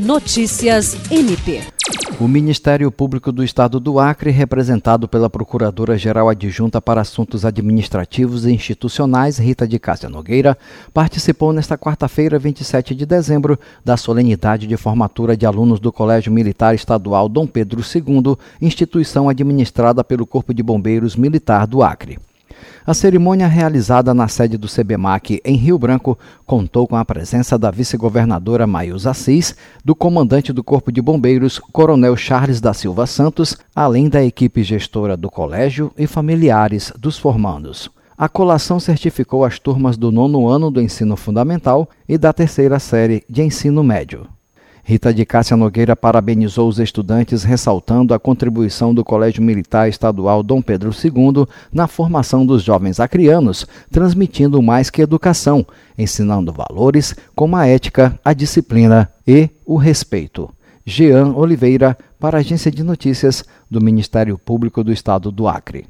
Notícias MP. O Ministério Público do Estado do Acre, representado pela Procuradora-Geral Adjunta para Assuntos Administrativos e Institucionais, Rita de Cássia Nogueira, participou nesta quarta-feira, 27 de dezembro, da solenidade de formatura de alunos do Colégio Militar Estadual Dom Pedro II, instituição administrada pelo Corpo de Bombeiros Militar do Acre. A cerimônia realizada na sede do CBMAC em Rio Branco contou com a presença da vice-governadora Maíus Assis, do comandante do Corpo de Bombeiros, Coronel Charles da Silva Santos, além da equipe gestora do colégio e familiares dos formandos. A colação certificou as turmas do nono ano do ensino fundamental e da terceira série de ensino médio. Rita de Cássia Nogueira parabenizou os estudantes, ressaltando a contribuição do Colégio Militar Estadual Dom Pedro II na formação dos jovens acrianos, transmitindo mais que educação, ensinando valores como a ética, a disciplina e o respeito. Jean Oliveira, para a Agência de Notícias do Ministério Público do Estado do Acre.